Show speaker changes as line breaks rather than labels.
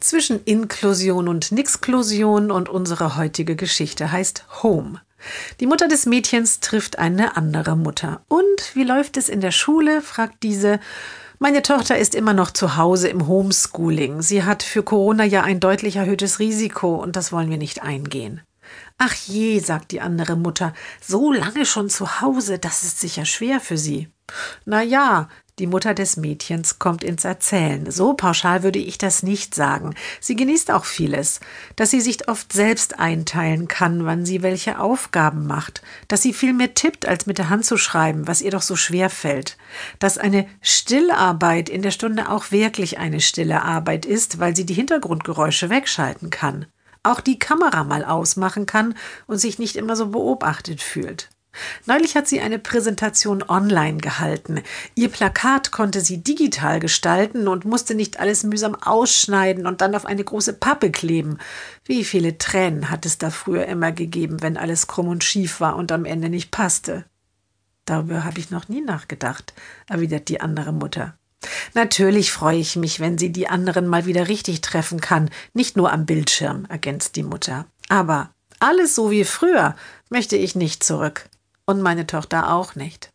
zwischen Inklusion und Nixklusion und unsere heutige Geschichte heißt Home. Die Mutter des Mädchens trifft eine andere Mutter. Und wie läuft es in der Schule? fragt diese. Meine Tochter ist immer noch zu Hause im Homeschooling. Sie hat für Corona ja ein deutlich erhöhtes Risiko und das wollen wir nicht eingehen. Ach je, sagt die andere Mutter, so lange schon zu Hause, das ist sicher schwer für Sie. Na ja, die Mutter des Mädchens kommt ins Erzählen. So pauschal würde ich das nicht sagen. Sie genießt auch vieles. Dass sie sich oft selbst einteilen kann, wann sie welche Aufgaben macht. Dass sie viel mehr tippt, als mit der Hand zu schreiben, was ihr doch so schwer fällt. Dass eine Stillarbeit in der Stunde auch wirklich eine stille Arbeit ist, weil sie die Hintergrundgeräusche wegschalten kann. Auch die Kamera mal ausmachen kann und sich nicht immer so beobachtet fühlt. Neulich hat sie eine Präsentation online gehalten. Ihr Plakat konnte sie digital gestalten und musste nicht alles mühsam ausschneiden und dann auf eine große Pappe kleben. Wie viele Tränen hat es da früher immer gegeben, wenn alles krumm und schief war und am Ende nicht passte. Darüber habe ich noch nie nachgedacht, erwidert die andere Mutter. Natürlich freue ich mich, wenn sie die anderen mal wieder richtig treffen kann, nicht nur am Bildschirm, ergänzt die Mutter. Aber alles so wie früher möchte ich nicht zurück und meine Tochter auch nicht.